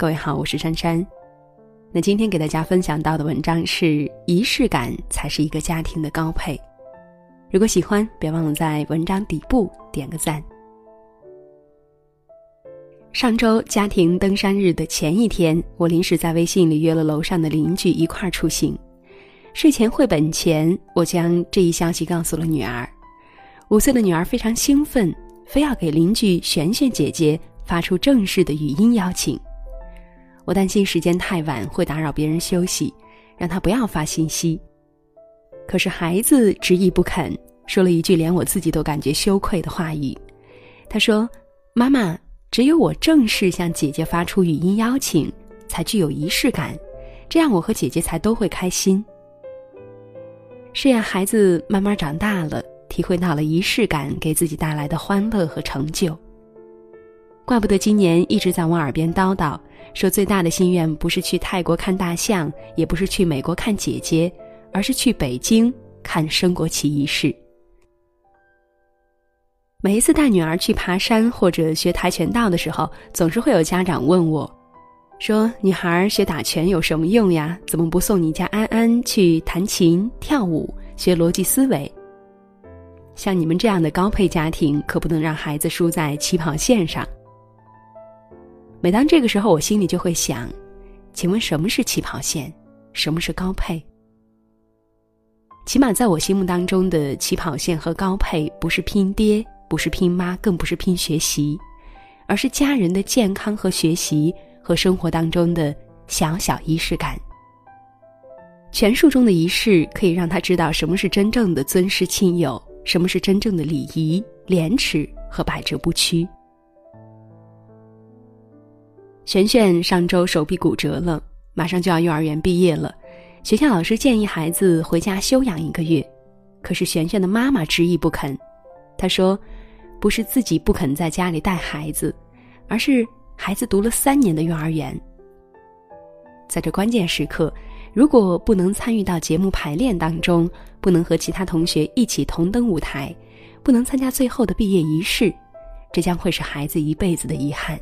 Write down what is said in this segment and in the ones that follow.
各位好，我是珊珊。那今天给大家分享到的文章是：仪式感才是一个家庭的高配。如果喜欢，别忘了在文章底部点个赞。上周家庭登山日的前一天，我临时在微信里约了楼上的邻居一块儿出行。睡前绘本前，我将这一消息告诉了女儿。五岁的女儿非常兴奋，非要给邻居璇璇姐姐发出正式的语音邀请。我担心时间太晚会打扰别人休息，让他不要发信息。可是孩子执意不肯，说了一句连我自己都感觉羞愧的话语。他说：“妈妈，只有我正式向姐姐发出语音邀请，才具有仪式感，这样我和姐姐才都会开心。”是呀，孩子慢慢长大了，体会到了仪式感给自己带来的欢乐和成就。怪不得今年一直在我耳边叨叨，说最大的心愿不是去泰国看大象，也不是去美国看姐姐，而是去北京看升国旗仪式。每一次带女儿去爬山或者学跆拳道的时候，总是会有家长问我。说女孩学打拳有什么用呀？怎么不送你家安安去弹琴、跳舞、学逻辑思维？像你们这样的高配家庭，可不能让孩子输在起跑线上。每当这个时候，我心里就会想：请问什么是起跑线？什么是高配？起码在我心目当中的起跑线和高配，不是拼爹，不是拼妈，更不是拼学习，而是家人的健康和学习。和生活当中的小小仪式感，权术中的仪式可以让他知道什么是真正的尊师亲友，什么是真正的礼仪、廉耻和百折不屈。璇璇上周手臂骨折了，马上就要幼儿园毕业了，学校老师建议孩子回家休养一个月，可是璇璇的妈妈执意不肯，她说：“不是自己不肯在家里带孩子，而是……”孩子读了三年的幼儿园，在这关键时刻，如果不能参与到节目排练当中，不能和其他同学一起同登舞台，不能参加最后的毕业仪式，这将会是孩子一辈子的遗憾。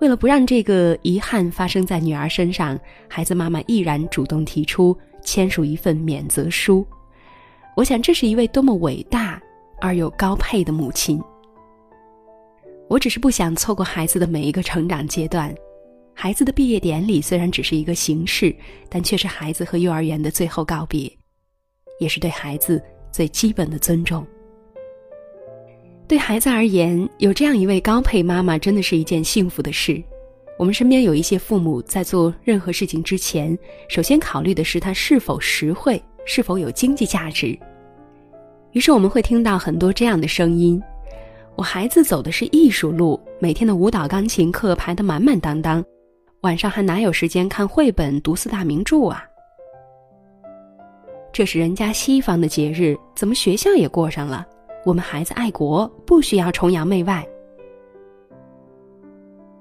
为了不让这个遗憾发生在女儿身上，孩子妈妈毅然主动提出签署一份免责书。我想，这是一位多么伟大而又高配的母亲。我只是不想错过孩子的每一个成长阶段。孩子的毕业典礼虽然只是一个形式，但却是孩子和幼儿园的最后告别，也是对孩子最基本的尊重。对孩子而言，有这样一位高配妈妈，真的是一件幸福的事。我们身边有一些父母在做任何事情之前，首先考虑的是它是否实惠，是否有经济价值。于是我们会听到很多这样的声音。我孩子走的是艺术路，每天的舞蹈、钢琴课排得满满当当，晚上还哪有时间看绘本、读四大名著啊？这是人家西方的节日，怎么学校也过上了？我们孩子爱国，不需要崇洋媚外，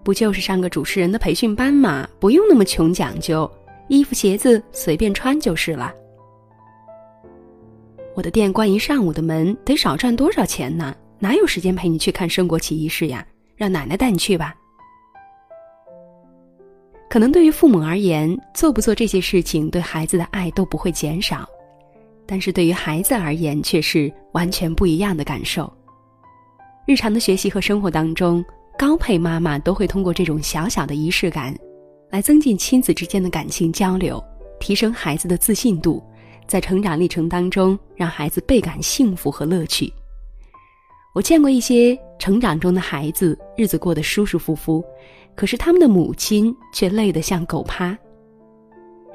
不就是上个主持人的培训班吗？不用那么穷讲究，衣服鞋子随便穿就是了。我的店关一上午的门，得少赚多少钱呢？哪有时间陪你去看升国旗仪式呀？让奶奶带你去吧。可能对于父母而言，做不做这些事情对孩子的爱都不会减少，但是对于孩子而言却是完全不一样的感受。日常的学习和生活当中，高配妈妈都会通过这种小小的仪式感，来增进亲子之间的感情交流，提升孩子的自信度，在成长历程当中让孩子倍感幸福和乐趣。我见过一些成长中的孩子，日子过得舒舒服服，可是他们的母亲却累得像狗趴。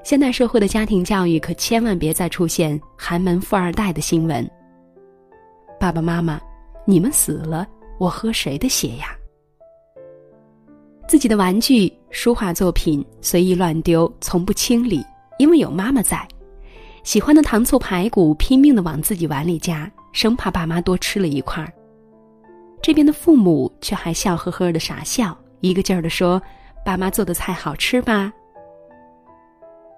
现代社会的家庭教育可千万别再出现寒门富二代的新闻。爸爸妈妈，你们死了，我喝谁的血呀？自己的玩具、书画作品随意乱丢，从不清理，因为有妈妈在。喜欢的糖醋排骨拼命的往自己碗里夹，生怕爸妈多吃了一块儿。这边的父母却还笑呵呵的傻笑，一个劲儿的说：“爸妈做的菜好吃吧？”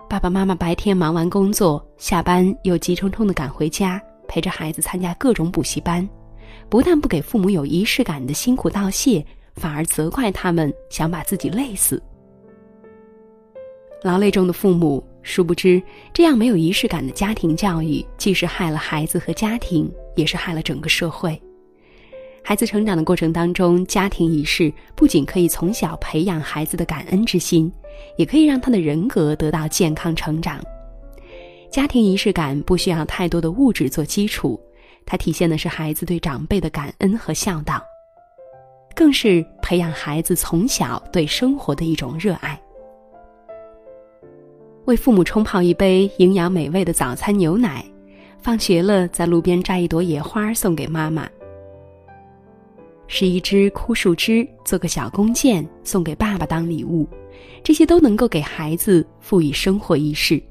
爸爸妈妈白天忙完工作，下班又急匆匆的赶回家，陪着孩子参加各种补习班，不但不给父母有仪式感的辛苦道谢，反而责怪他们想把自己累死，劳累中的父母，殊不知这样没有仪式感的家庭教育，既是害了孩子和家庭，也是害了整个社会。孩子成长的过程当中，家庭仪式不仅可以从小培养孩子的感恩之心，也可以让他的人格得到健康成长。家庭仪式感不需要太多的物质做基础，它体现的是孩子对长辈的感恩和孝道，更是培养孩子从小对生活的一种热爱。为父母冲泡一杯营养美味的早餐牛奶，放学了在路边摘一朵野花送给妈妈，是一枝枯树枝做个小弓箭送给爸爸当礼物，这些都能够给孩子赋予生活仪式。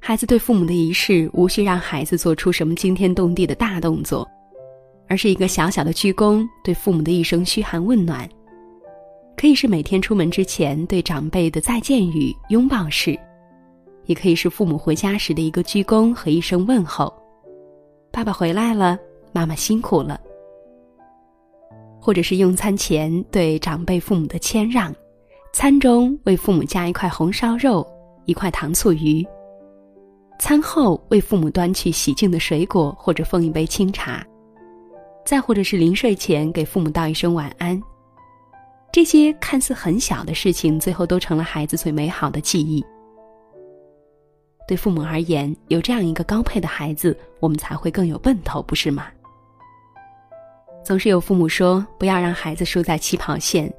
孩子对父母的仪式，无需让孩子做出什么惊天动地的大动作，而是一个小小的鞠躬，对父母的一声嘘寒问暖。可以是每天出门之前对长辈的再见语、拥抱式，也可以是父母回家时的一个鞠躬和一声问候：“爸爸回来了，妈妈辛苦了。”或者是用餐前对长辈父母的谦让，餐中为父母加一块红烧肉、一块糖醋鱼；餐后为父母端去洗净的水果或者奉一杯清茶；再或者是临睡前给父母道一声晚安。这些看似很小的事情，最后都成了孩子最美好的记忆。对父母而言，有这样一个高配的孩子，我们才会更有奔头，不是吗？总是有父母说，不要让孩子输在起跑线。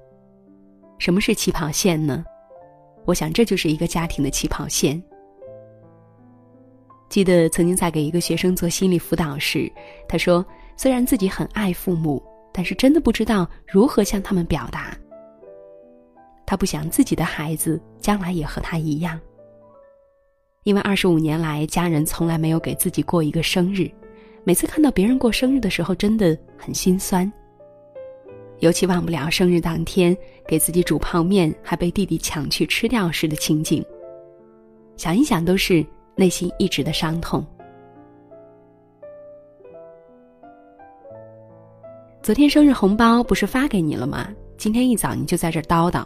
什么是起跑线呢？我想，这就是一个家庭的起跑线。记得曾经在给一个学生做心理辅导时，他说，虽然自己很爱父母。但是真的不知道如何向他们表达。他不想自己的孩子将来也和他一样，因为二十五年来家人从来没有给自己过一个生日，每次看到别人过生日的时候真的很心酸。尤其忘不了生日当天给自己煮泡面还被弟弟抢去吃掉时的情景，想一想都是内心一直的伤痛。昨天生日红包不是发给你了吗？今天一早你就在这叨叨。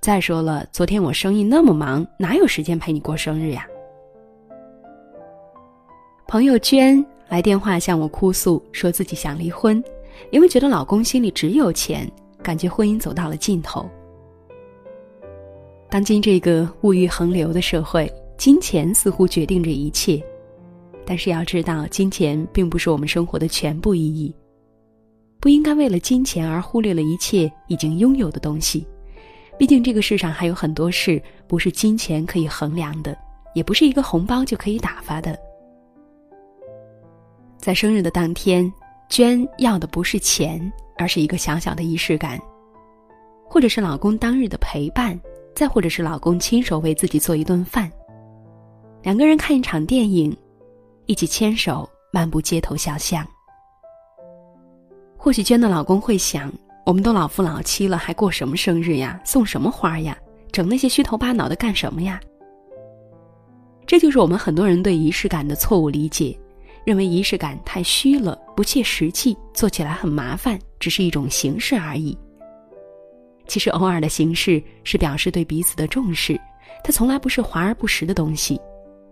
再说了，昨天我生意那么忙，哪有时间陪你过生日呀？朋友娟来电话向我哭诉，说自己想离婚，因为觉得老公心里只有钱，感觉婚姻走到了尽头。当今这个物欲横流的社会，金钱似乎决定着一切，但是要知道，金钱并不是我们生活的全部意义。不应该为了金钱而忽略了一切已经拥有的东西，毕竟这个世上还有很多事不是金钱可以衡量的，也不是一个红包就可以打发的。在生日的当天，娟要的不是钱，而是一个小小的仪式感，或者是老公当日的陪伴，再或者是老公亲手为自己做一顿饭，两个人看一场电影，一起牵手漫步街头小巷。或许娟的老公会想：我们都老夫老妻了，还过什么生日呀？送什么花呀？整那些虚头巴脑的干什么呀？这就是我们很多人对仪式感的错误理解，认为仪式感太虚了，不切实际，做起来很麻烦，只是一种形式而已。其实，偶尔的形式是表示对彼此的重视，它从来不是华而不实的东西。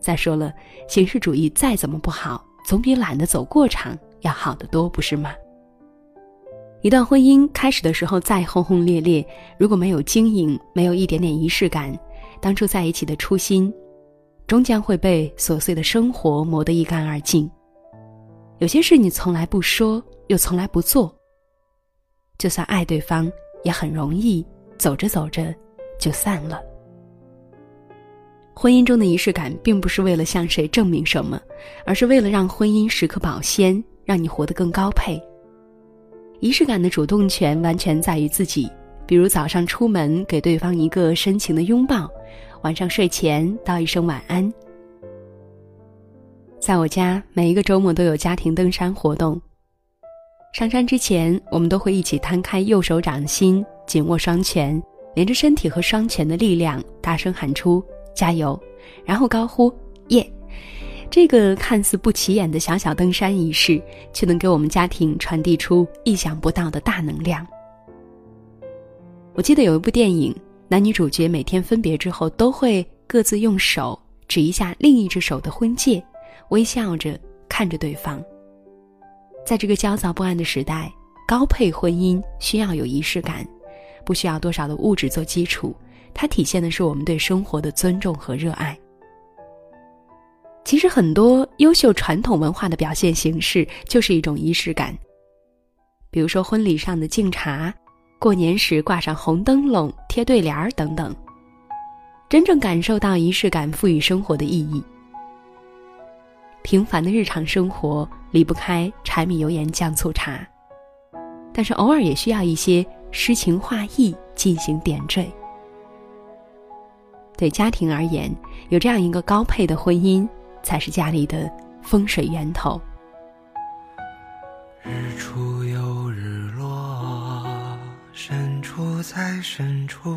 再说了，形式主义再怎么不好，总比懒得走过场要好得多，不是吗？一段婚姻开始的时候再轰轰烈烈，如果没有经营，没有一点点仪式感，当初在一起的初心，终将会被琐碎的生活磨得一干二净。有些事你从来不说，又从来不做，就算爱对方，也很容易走着走着就散了。婚姻中的仪式感，并不是为了向谁证明什么，而是为了让婚姻时刻保鲜，让你活得更高配。仪式感的主动权完全在于自己，比如早上出门给对方一个深情的拥抱，晚上睡前道一声晚安。在我家，每一个周末都有家庭登山活动。上山之前，我们都会一起摊开右手掌心，紧握双拳，连着身体和双拳的力量，大声喊出“加油”，然后高呼“耶”。这个看似不起眼的小小登山仪式，却能给我们家庭传递出意想不到的大能量。我记得有一部电影，男女主角每天分别之后都会各自用手指一下另一只手的婚戒，微笑着看着对方。在这个焦躁不安的时代，高配婚姻需要有仪式感，不需要多少的物质做基础，它体现的是我们对生活的尊重和热爱。其实很多优秀传统文化的表现形式就是一种仪式感，比如说婚礼上的敬茶，过年时挂上红灯笼、贴对联儿等等。真正感受到仪式感赋予生活的意义。平凡的日常生活离不开柴米油盐酱醋茶，但是偶尔也需要一些诗情画意进行点缀。对家庭而言，有这样一个高配的婚姻。才是家里的风水源头。日出有日落，深处在深处，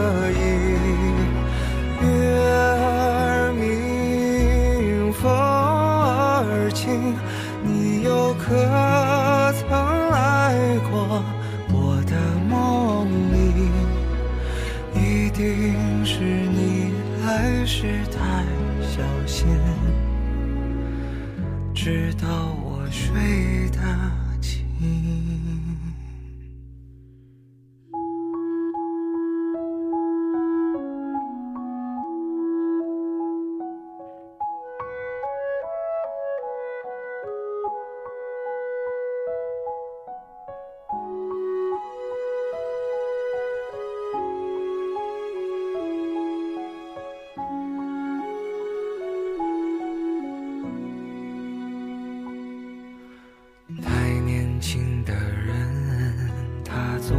到